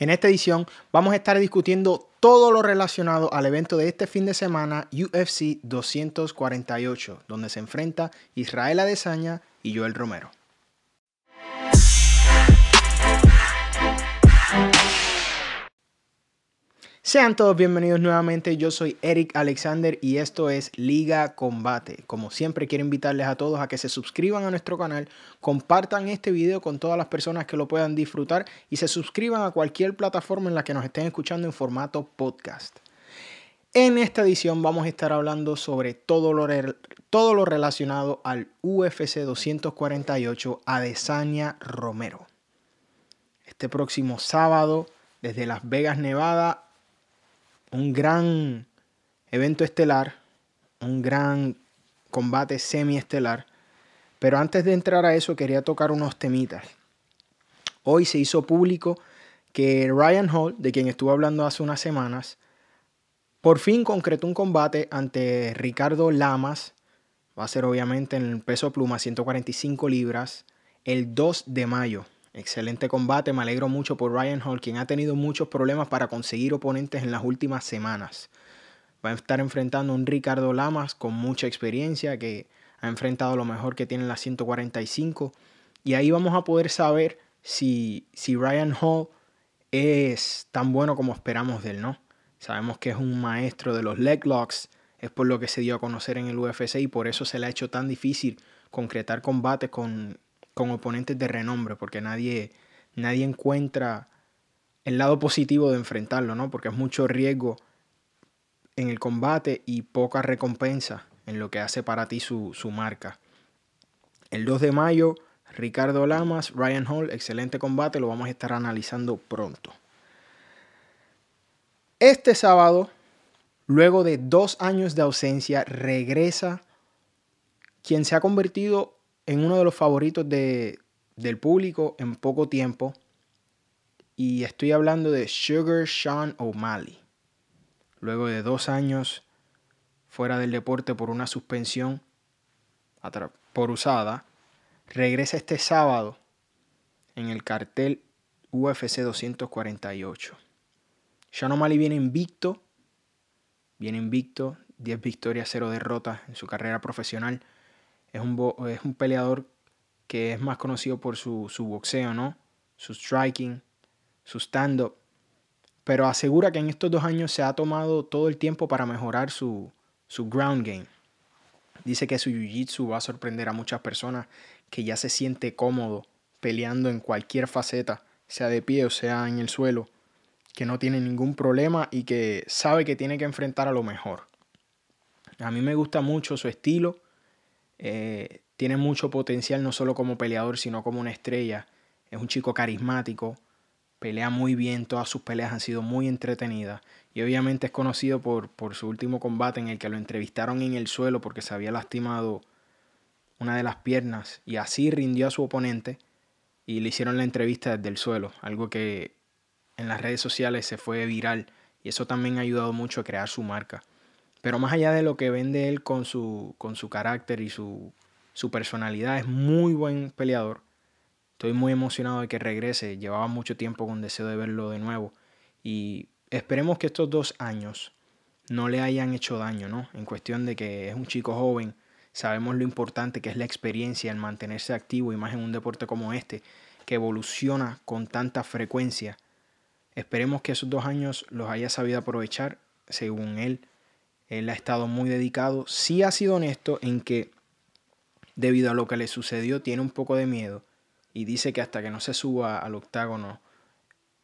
En esta edición vamos a estar discutiendo todo lo relacionado al evento de este fin de semana UFC 248, donde se enfrenta Israel Adesanya y Joel Romero. Sean todos bienvenidos nuevamente, yo soy Eric Alexander y esto es Liga Combate. Como siempre quiero invitarles a todos a que se suscriban a nuestro canal, compartan este video con todas las personas que lo puedan disfrutar y se suscriban a cualquier plataforma en la que nos estén escuchando en formato podcast. En esta edición vamos a estar hablando sobre todo lo, todo lo relacionado al UFC 248 Adesanya Romero. Este próximo sábado desde Las Vegas, Nevada, un gran evento estelar, un gran combate semi-estelar. Pero antes de entrar a eso quería tocar unos temitas. Hoy se hizo público que Ryan Hall, de quien estuve hablando hace unas semanas, por fin concretó un combate ante Ricardo Lamas. Va a ser obviamente en el peso pluma 145 libras el 2 de mayo. Excelente combate, me alegro mucho por Ryan Hall, quien ha tenido muchos problemas para conseguir oponentes en las últimas semanas. Va a estar enfrentando a un Ricardo Lamas con mucha experiencia, que ha enfrentado lo mejor que tiene en las 145. Y ahí vamos a poder saber si, si Ryan Hall es tan bueno como esperamos de él, ¿no? Sabemos que es un maestro de los leg locks, es por lo que se dio a conocer en el UFC y por eso se le ha hecho tan difícil concretar combates con con oponentes de renombre, porque nadie, nadie encuentra el lado positivo de enfrentarlo, ¿no? Porque es mucho riesgo en el combate y poca recompensa en lo que hace para ti su, su marca. El 2 de mayo, Ricardo Lamas, Ryan Hall, excelente combate, lo vamos a estar analizando pronto. Este sábado, luego de dos años de ausencia, regresa quien se ha convertido en uno de los favoritos de, del público en poco tiempo. Y estoy hablando de Sugar Sean O'Malley. Luego de dos años fuera del deporte por una suspensión por usada, regresa este sábado en el cartel UFC 248. Sean O'Malley viene invicto, viene invicto, 10 victorias, 0 derrotas en su carrera profesional. Es un, es un peleador que es más conocido por su, su boxeo, ¿no? Su striking, su stand-up. Pero asegura que en estos dos años se ha tomado todo el tiempo para mejorar su, su ground game. Dice que su jiu-jitsu va a sorprender a muchas personas que ya se siente cómodo peleando en cualquier faceta, sea de pie o sea en el suelo, que no tiene ningún problema y que sabe que tiene que enfrentar a lo mejor. A mí me gusta mucho su estilo eh, tiene mucho potencial no solo como peleador, sino como una estrella. Es un chico carismático, pelea muy bien, todas sus peleas han sido muy entretenidas. Y obviamente es conocido por, por su último combate en el que lo entrevistaron en el suelo porque se había lastimado una de las piernas y así rindió a su oponente y le hicieron la entrevista desde el suelo, algo que en las redes sociales se fue viral y eso también ha ayudado mucho a crear su marca. Pero más allá de lo que vende él con su, con su carácter y su, su personalidad, es muy buen peleador. Estoy muy emocionado de que regrese. Llevaba mucho tiempo con deseo de verlo de nuevo. Y esperemos que estos dos años no le hayan hecho daño, ¿no? En cuestión de que es un chico joven. Sabemos lo importante que es la experiencia, el mantenerse activo y más en un deporte como este, que evoluciona con tanta frecuencia. Esperemos que esos dos años los haya sabido aprovechar, según él, él ha estado muy dedicado. Sí ha sido honesto en que debido a lo que le sucedió tiene un poco de miedo y dice que hasta que no se suba al octágono,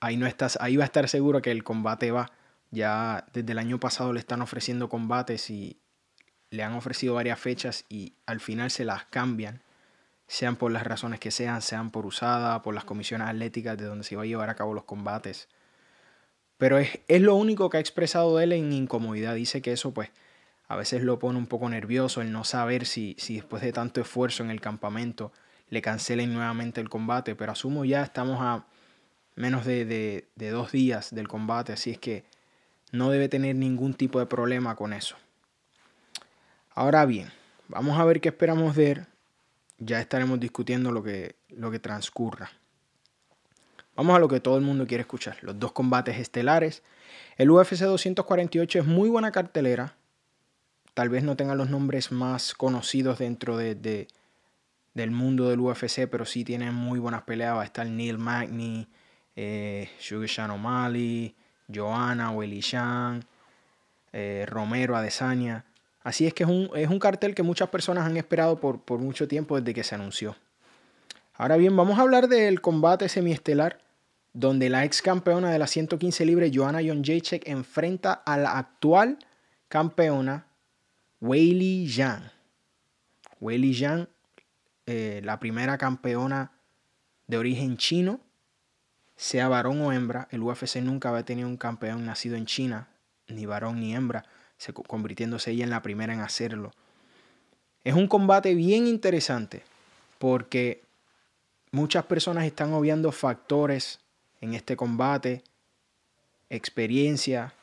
ahí, no estás, ahí va a estar seguro que el combate va. Ya desde el año pasado le están ofreciendo combates y le han ofrecido varias fechas y al final se las cambian, sean por las razones que sean, sean por usada, por las comisiones atléticas de donde se va a llevar a cabo los combates. Pero es, lo único que ha expresado él en incomodidad. Dice que eso pues a veces lo pone un poco nervioso el no saber si, si después de tanto esfuerzo en el campamento le cancelen nuevamente el combate. Pero asumo ya estamos a menos de, de dos días del combate, así es que no debe tener ningún tipo de problema con eso. Ahora bien, vamos a ver qué esperamos ver. Ya estaremos discutiendo lo que, lo que transcurra. Vamos a lo que todo el mundo quiere escuchar, los dos combates estelares. El UFC 248 es muy buena cartelera. Tal vez no tenga los nombres más conocidos dentro de, del mundo del UFC, pero sí tiene muy buenas peleas. Va a estar Neil Magny, eh, O'Malley, Joanna, Willy eh, Romero Adesanya. Así es que es un, es un, cartel que muchas personas han esperado por, por mucho tiempo desde que se anunció. Ahora bien, vamos a hablar del combate semiestelar donde la ex campeona de la 115 libres, Joanna Jacek, enfrenta a la actual campeona, Weili Zhang. Weili Zhang, eh, la primera campeona de origen chino, sea varón o hembra. El UFC nunca había tenido un campeón nacido en China, ni varón ni hembra, convirtiéndose ella en la primera en hacerlo. Es un combate bien interesante porque muchas personas están obviando factores en este combate, experiencia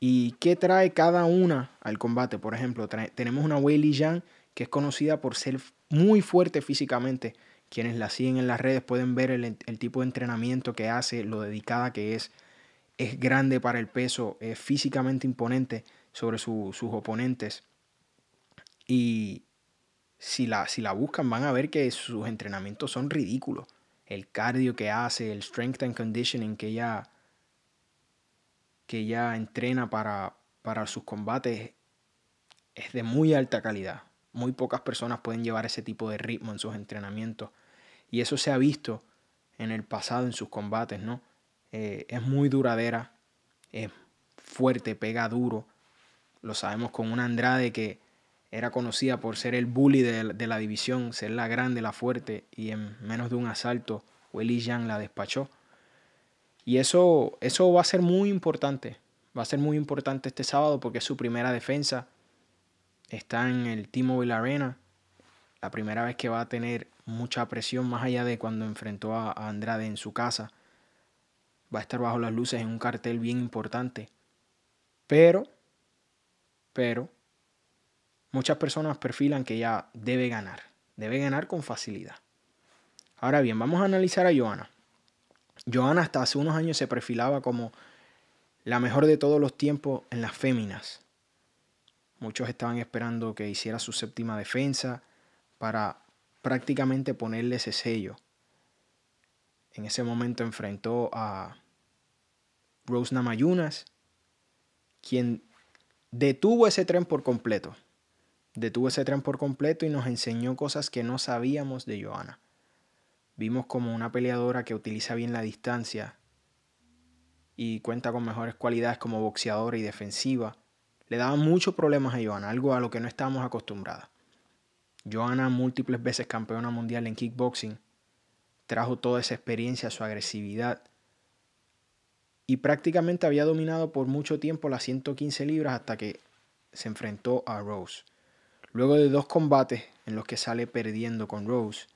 y qué trae cada una al combate. Por ejemplo, tenemos una Weili Yang que es conocida por ser muy fuerte físicamente. Quienes la siguen en las redes pueden ver el, tipo de entrenamiento que hace, lo dedicada que es. Es grande para el peso, es físicamente imponente sobre sus oponentes. Y si la, si la buscan van a ver que sus entrenamientos son ridículos el cardio que hace, el strength and conditioning que ella, que ella entrena para, para sus combates es de muy alta calidad. Muy pocas personas pueden llevar ese tipo de ritmo en sus entrenamientos. Y eso se ha visto en el pasado en sus combates, ¿no? Eh, es muy duradera, es fuerte, pega duro. Lo sabemos con una Andrade que era conocida por ser el bully de, la división, ser la grande, la fuerte, y en menos de un asalto, Willy Yang la despachó. Y eso, eso va a ser muy importante, va a ser muy importante este sábado porque es su primera defensa. Está en el T-Mobile Arena, la primera vez que va a tener mucha presión más allá de cuando enfrentó a Andrade en su casa. Va a estar bajo las luces en un cartel bien importante. Pero, pero, muchas personas perfilan que ya debe ganar, debe ganar con facilidad. Ahora bien, vamos a analizar a Joana. Joana hasta hace unos años se perfilaba como la mejor de todos los tiempos en las féminas. Muchos estaban esperando que hiciera su séptima defensa para prácticamente ponerle ese sello. En ese momento enfrentó a Rose Namayunas, quien detuvo ese tren por completo detuvo ese tren por completo y nos enseñó cosas que no sabíamos de Joana. Vimos como una peleadora que utiliza bien la distancia y cuenta con mejores cualidades como boxeadora y defensiva. Le daba muchos problemas a Joana, algo a lo que no estábamos acostumbrados. Joana, múltiples veces campeona mundial en kickboxing, trajo toda esa experiencia, su agresividad y prácticamente había dominado por mucho tiempo las 115 libras hasta que se enfrentó a Rose. Luego de dos combates en los que sale perdiendo con Rose,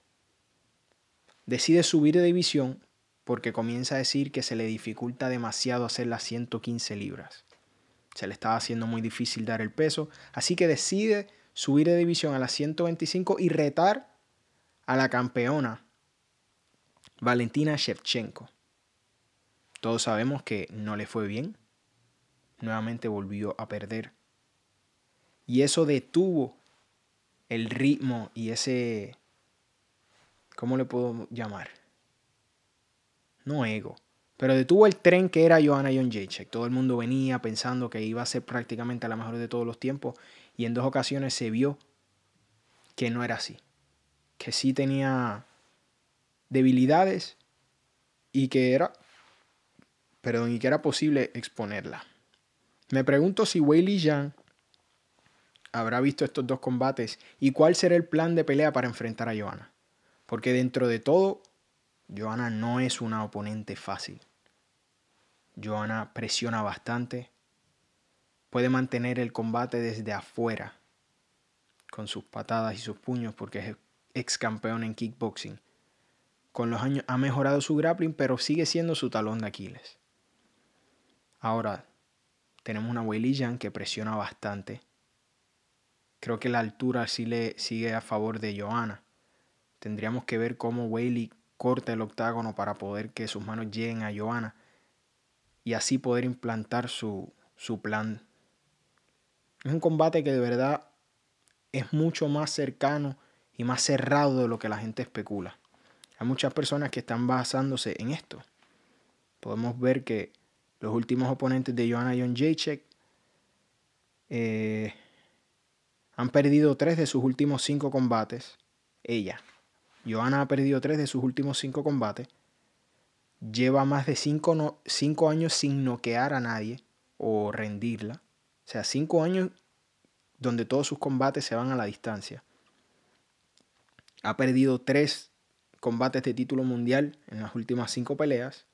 decide subir de división porque comienza a decir que se le dificulta demasiado hacer las 115 libras. Se le estaba haciendo muy difícil dar el peso, así que decide subir de división a las 125 y retar a la campeona Valentina Shevchenko. Todos sabemos que no le fue bien. Nuevamente volvió a perder. Y eso detuvo el ritmo y ese, ¿cómo le puedo llamar? No ego, pero detuvo el tren que era Joanna John Jacek. Todo el mundo venía pensando que iba a ser prácticamente la mejor de todos los tiempos y en dos ocasiones se vio que no era así, que sí tenía debilidades y que era, perdón, y que era posible exponerla. Me pregunto si Weili Zhang habrá visto estos dos combates y cuál será el plan de pelea para enfrentar a Johanna. Porque dentro de todo, Johanna no es una oponente fácil. Johanna presiona bastante, puede mantener el combate desde afuera con sus patadas y sus puños porque es ex campeón en kickboxing. Con los años ha mejorado su grappling, pero sigue siendo su talón de Aquiles. Ahora, tenemos una Weili que presiona bastante Creo que la altura sí le sigue a favor de Johanna. Tendríamos que ver cómo Whaley corte el octágono para poder que sus manos lleguen a Joanna y así poder implantar su, su plan. Es un combate que de verdad es mucho más cercano y más cerrado de lo que la gente especula. Hay muchas personas que están basándose en esto. Podemos ver que los últimos oponentes de Joanna John Jacek han perdido tres de sus últimos cinco combates. Ella, Joanna ha perdido tres de sus últimos cinco combates. Lleva más de cinco, cinco años sin noquear a nadie o rendirla. O sea, cinco años donde todos sus combates se van a la distancia. Ha perdido tres combates de título mundial en las últimas cinco peleas.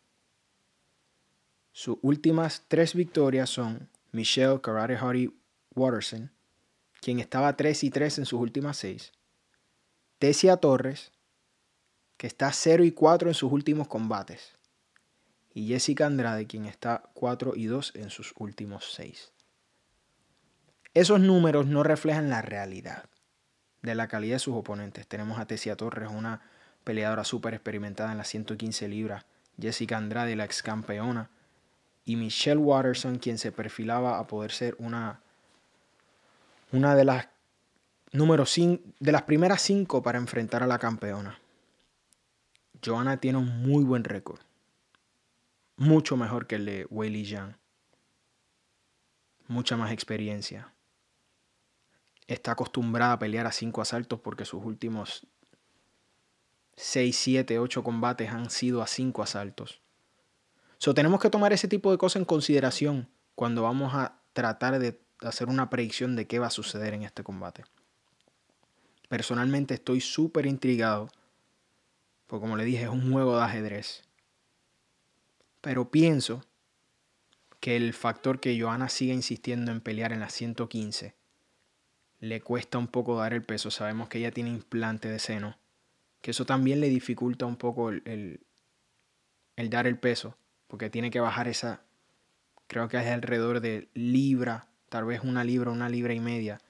Sus últimas tres victorias son Michelle Karate Hardy Watterson, quien estaba 3 y 3 en sus últimas seis. Tessia Torres, que está 0 y 4 en sus últimos combates. Y Jessica Andrade, quien está 4 y 2 en sus últimos seis. Esos números no reflejan la realidad de la calidad de sus oponentes. Tenemos a Tessia Torres, una peleadora súper experimentada en las 115 libras. Jessica Andrade, la ex campeona. Y Michelle Watterson, quien se perfilaba a poder ser una, una de las número de las primeras cinco para enfrentar a la campeona. Joanna tiene un muy buen récord. Mucho mejor que el de Weili Zhang. Mucha más experiencia está acostumbrada a pelear a cinco asaltos porque sus últimos 6, 7, 8 combates han sido a cinco asaltos. So, tenemos que tomar ese tipo de cosas en consideración cuando vamos a tratar de hacer una predicción de qué va a suceder en este combate. Personalmente estoy súper intrigado, porque como le dije, es un juego de ajedrez. Pero pienso que el factor que Johanna siga insistiendo en pelear en la 115 le cuesta un poco dar el peso. Sabemos que ella tiene implante de seno, que eso también le dificulta un poco el, el, dar el peso, porque tiene que bajar esa, creo que es alrededor de libra, tal vez una libra, una libra y media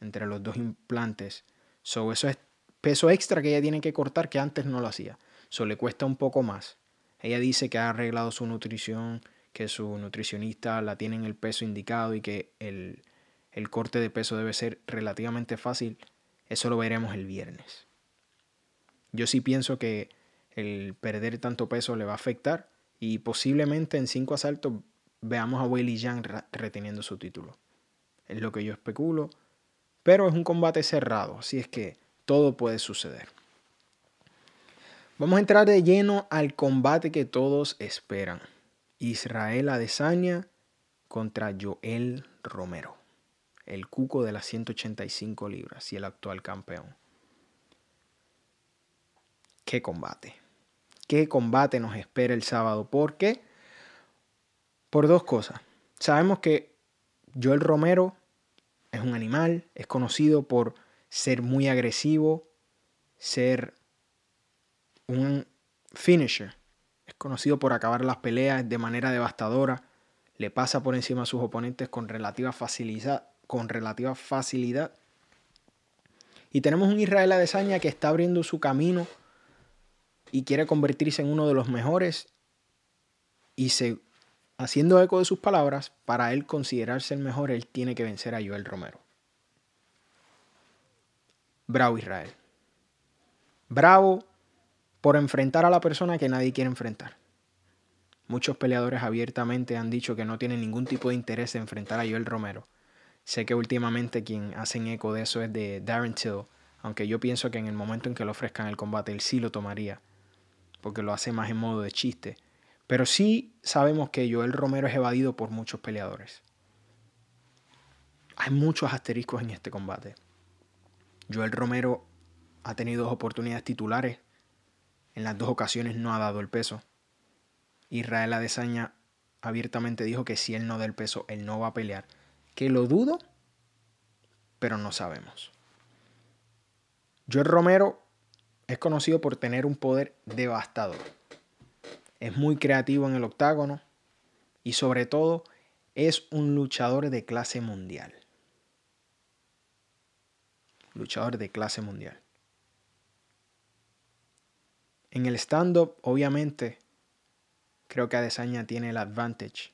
entre los dos implantes. So, eso es peso extra que ella tiene que cortar que antes no lo hacía. Eso le cuesta un poco más. Ella dice que ha arreglado su nutrición, que su nutricionista la tiene en el peso indicado y que el, el corte de peso debe ser relativamente fácil, eso lo veremos el viernes. Yo sí pienso que el perder tanto peso le va a afectar y posiblemente en cinco asaltos veamos a Weili Yang reteniendo su título. Es lo que yo especulo, pero es un combate cerrado, así es que todo puede suceder. Vamos a entrar de lleno al combate que todos esperan. Israel Adesanya contra Joel Romero el cuco de las 185 libras y el actual campeón. Qué combate. Qué combate nos espera el sábado. ¿Por qué? Por dos cosas. Sabemos que Joel Romero es un animal, es conocido por ser muy agresivo, ser un finisher. Es conocido por acabar las peleas de manera devastadora. Le pasa por encima a sus oponentes con relativa facilidad, con relativa facilidad. Y tenemos un Israel Adesanya que está abriendo su camino y quiere convertirse en uno de los mejores. Y se, haciendo eco de sus palabras, para él considerarse el mejor, él tiene que vencer a Joel Romero. Bravo Israel. Bravo por enfrentar a la persona que nadie quiere enfrentar. Muchos peleadores abiertamente han dicho que no tienen ningún tipo de interés en enfrentar a Joel Romero. Sé que últimamente quien hacen eco de eso es de Darren Till, aunque yo pienso que en el momento en que le ofrezcan el combate él sí lo tomaría, porque lo hace más en modo de chiste. Pero sí sabemos que Joel Romero es evadido por muchos peleadores. Hay muchos asteriscos en este combate. Joel Romero ha tenido dos oportunidades titulares. En las dos ocasiones no ha dado el peso. Israel Adesanya abiertamente dijo que si él no da el peso, él no va a pelear que lo dudo, pero no sabemos. Joel Romero es conocido por tener un poder devastador. Es muy creativo en el octágono y sobre todo es un luchador de clase mundial. Luchador de clase mundial. En el stand-up, obviamente, creo que Adesanya tiene el advantage.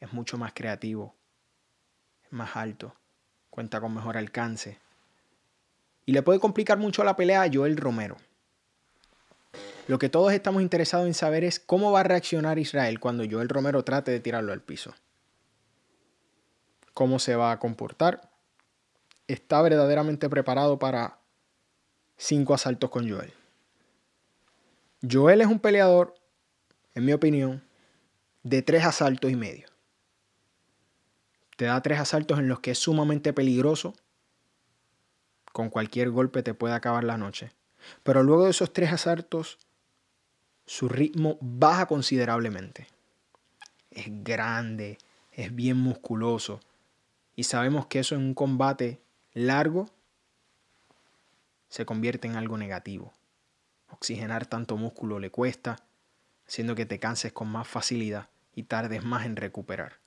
Es mucho más creativo, es más alto, cuenta con mejor alcance. Y le puede complicar mucho la pelea a Joel Romero. Lo que todos estamos interesados en saber es cómo va a reaccionar Israel cuando Joel Romero trate de tirarlo al piso. ¿Cómo se va a comportar? ¿Está verdaderamente preparado para cinco asaltos con Joel? Joel es un peleador, en mi opinión, de tres asaltos y medio. Te da tres asaltos en los que es sumamente peligroso. Con cualquier golpe te puede acabar la noche. Pero luego de esos tres asaltos, su ritmo baja considerablemente. Es grande, es bien musculoso. Y sabemos que eso en un combate largo se convierte en algo negativo. Oxigenar tanto músculo le cuesta, haciendo que te canses con más facilidad y tardes más en recuperar.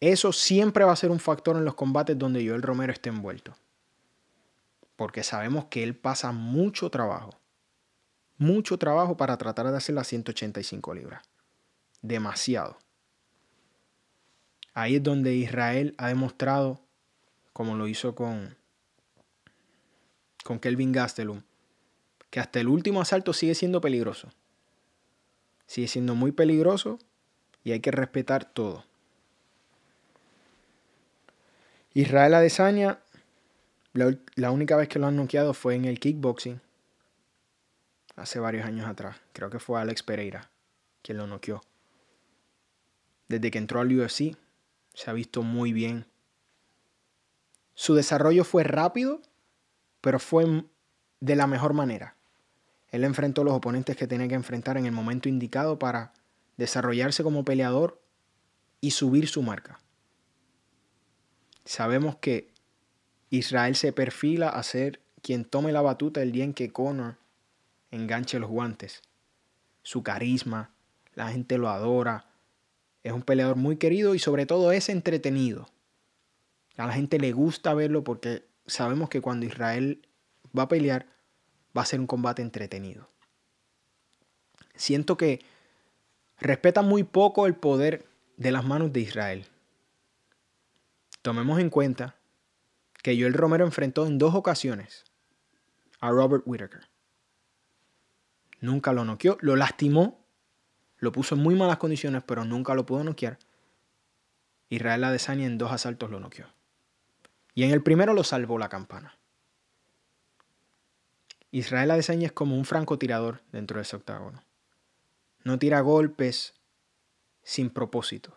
Eso siempre va a ser un factor en los combates donde Joel Romero esté envuelto. Porque sabemos que él pasa mucho trabajo. Mucho trabajo para tratar de hacer las 185 libras. Demasiado. Ahí es donde Israel ha demostrado, como lo hizo con, con Kelvin Gastelum, que hasta el último asalto sigue siendo peligroso. Sigue siendo muy peligroso y hay que respetar todo. Israel Adesanya, la, la única vez que lo han noqueado fue en el kickboxing, hace varios años atrás. Creo que fue Alex Pereira quien lo noqueó. Desde que entró al UFC, se ha visto muy bien. Su desarrollo fue rápido, pero fue de la mejor manera. Él enfrentó los oponentes que tenía que enfrentar en el momento indicado para desarrollarse como peleador y subir su marca. Sabemos que Israel se perfila a ser quien tome la batuta el día en que Conor enganche los guantes. Su carisma, la gente lo adora, es un peleador muy querido y sobre todo es entretenido. A la gente le gusta verlo porque sabemos que cuando Israel va a pelear va a ser un combate entretenido. Siento que respeta muy poco el poder de las manos de Israel. Tomemos en cuenta que Joel Romero enfrentó en dos ocasiones a Robert Whittaker. Nunca lo noqueó, lo lastimó lo puso en muy malas condiciones, pero nunca lo pudo noquear. Israel Adesanya en dos asaltos lo noqueó. Y en el primero lo salvó la campana. Israel Adesanya es como un francotirador dentro de ese octágono. No tira golpes sin propósito.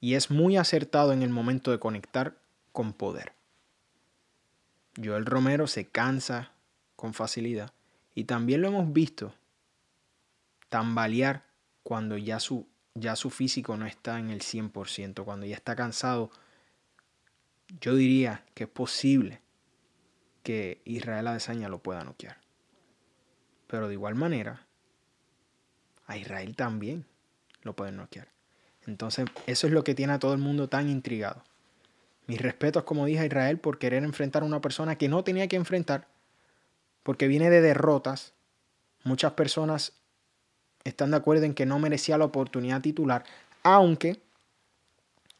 Y es muy acertado en el momento de conectar con poder. Joel Romero se cansa con facilidad. Y también lo hemos visto tambalear cuando ya su, ya su físico no está en el 100%, cuando ya está cansado, yo diría que es posible que Israel Adesanya lo pueda noquear. Pero de igual manera, a Israel también lo pueden noquear. Entonces, eso es lo que tiene a todo el mundo tan intrigado. Mis respetos, como dije, a Israel por querer enfrentar a una persona que no tenía que enfrentar, porque viene de derrotas. Muchas personas están de acuerdo en que no merecía la oportunidad titular, aunque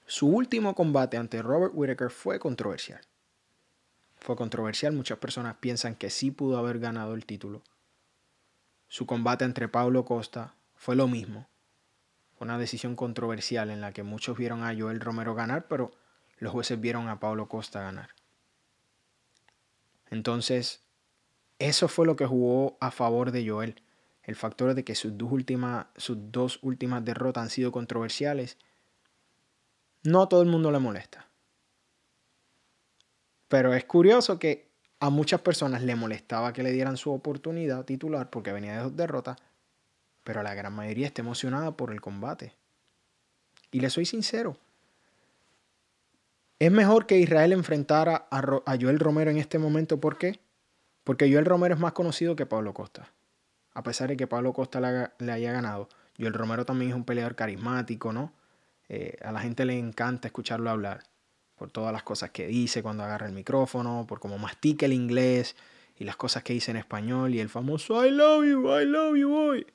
su último combate ante Robert Whittaker fue controversial. Fue controversial, muchas personas piensan que sí pudo haber ganado el título. Su combate entre Paulo Costa fue lo mismo. Fue una decisión controversial en la que muchos vieron a Joel Romero ganar, pero los jueces vieron a Paulo Costa ganar. Entonces, eso fue lo que jugó a favor de Joel el factor de que sus dos, últimas, sus dos últimas derrotas han sido controversiales, no a todo el mundo le molesta. Pero es curioso que a muchas personas le molestaba que le dieran su oportunidad titular porque venía de dos derrotas, pero la gran mayoría está emocionada por el combate. Y le soy sincero, es mejor que Israel enfrentara a, Joel Romero en este momento. ¿Por qué? Porque Joel Romero es más conocido que Pablo Costa a pesar de que Pablo Costa le, haya ganado, el Romero también es un peleador carismático, ¿no? Eh, a la gente le encanta escucharlo hablar por todas las cosas que dice cuando agarra el micrófono, por cómo mastica el inglés y las cosas que dice en español y el famoso I love you, I love you boy.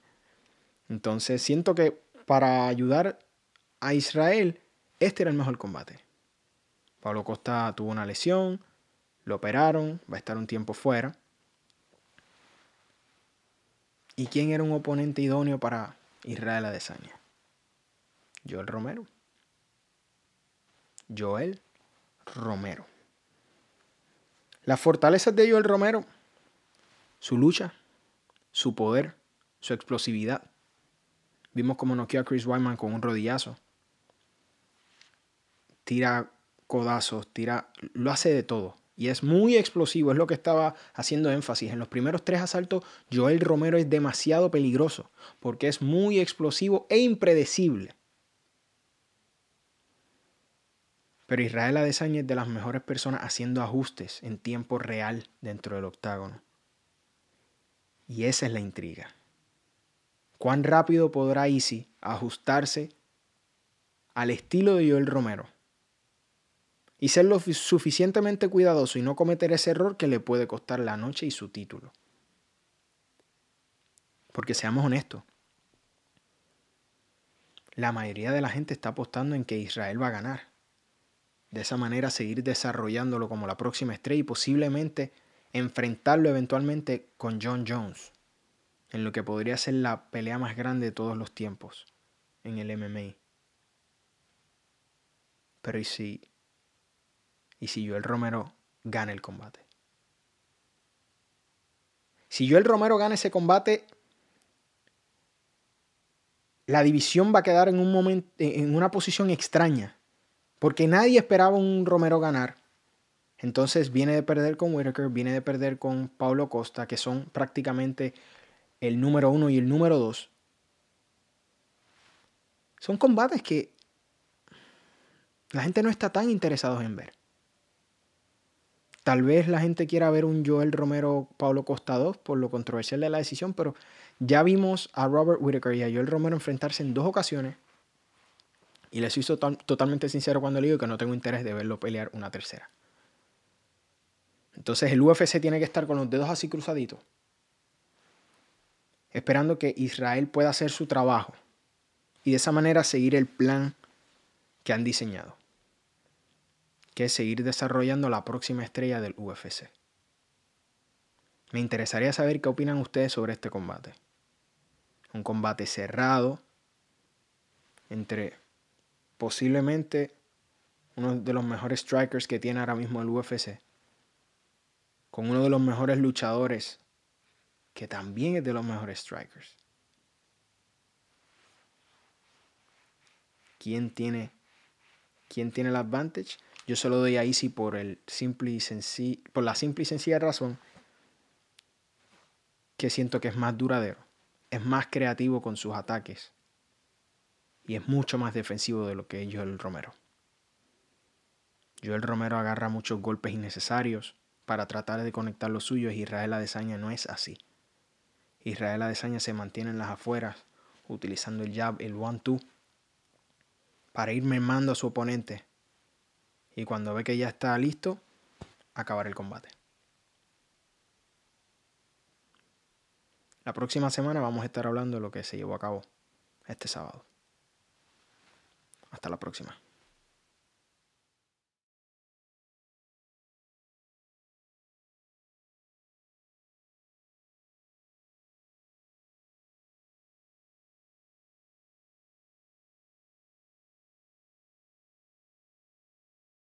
Entonces siento que para ayudar a Israel, este era el mejor combate. Pablo Costa tuvo una lesión, lo operaron, va a estar un tiempo fuera. ¿Y quién era un oponente idóneo para Israel Adesanya? Joel Romero. Joel Romero. Las fortalezas de Joel Romero, su lucha, su poder, su explosividad. Vimos cómo noqueó a Chris Wyman con un rodillazo. Tira codazos, tira, lo hace de todo. Y es muy explosivo, es lo que estaba haciendo énfasis. En los primeros tres asaltos, Joel Romero es demasiado peligroso, porque es muy explosivo e impredecible. Pero Israel Adesanya es de las mejores personas haciendo ajustes en tiempo real dentro del octágono. Y esa es la intriga. ¿Cuán rápido podrá Easy ajustarse al estilo de Joel Romero? Y ser lo suficientemente cuidadoso y no cometer ese error que le puede costar la noche y su título. Porque seamos honestos, la mayoría de la gente está apostando en que Israel va a ganar de esa manera seguir desarrollándolo como la próxima estrella y posiblemente enfrentarlo eventualmente con John Jones, en lo que podría ser la pelea más grande de todos los tiempos en el MMA. Pero ¿y si, y si Joel Romero gana el combate? Si Joel Romero gana ese combate, la división va a quedar en, un en una posición extraña porque nadie esperaba un Romero ganar. Entonces viene de perder con Whitaker, viene de perder con Paulo Costa, que son prácticamente el número uno y el número dos. Son combates que la gente no está tan interesada en ver. Tal vez la gente quiera ver un Joel Romero Paulo Costa 2 por lo controversial de la decisión, pero ya vimos a Robert Whitaker y a Joel Romero enfrentarse en dos ocasiones y les hizo totalmente sincero cuando le digo que no tengo interés de verlo pelear una tercera. Entonces el UFC tiene que estar con los dedos así cruzaditos, esperando que Israel pueda hacer su trabajo y de esa manera seguir el plan que han diseñado, que seguir desarrollando la próxima estrella del UFC. Me interesaría saber qué opinan ustedes sobre este combate. Un combate cerrado entre posiblemente uno de los mejores strikers que tiene ahora mismo el UFC, con uno de los mejores luchadores que también es de los mejores strikers. ¿Quién tiene, quién tiene el advantage? Yo se lo doy a Easy por, el simple y por la simple y sencilla razón que siento que es más duradero, es más creativo con sus ataques y es mucho más defensivo de lo que es Joel Romero. Joel Romero agarra muchos golpes innecesarios para tratar de conectar los suyos y Israel Adesanya no es así. Israel Adesanya se mantiene en las afueras utilizando el jab, el one-two para ir mermando a su oponente y cuando ve que ya está listo, acabar el combate. La próxima semana vamos a estar hablando de lo que se llevó a cabo este sábado. Hasta la próxima.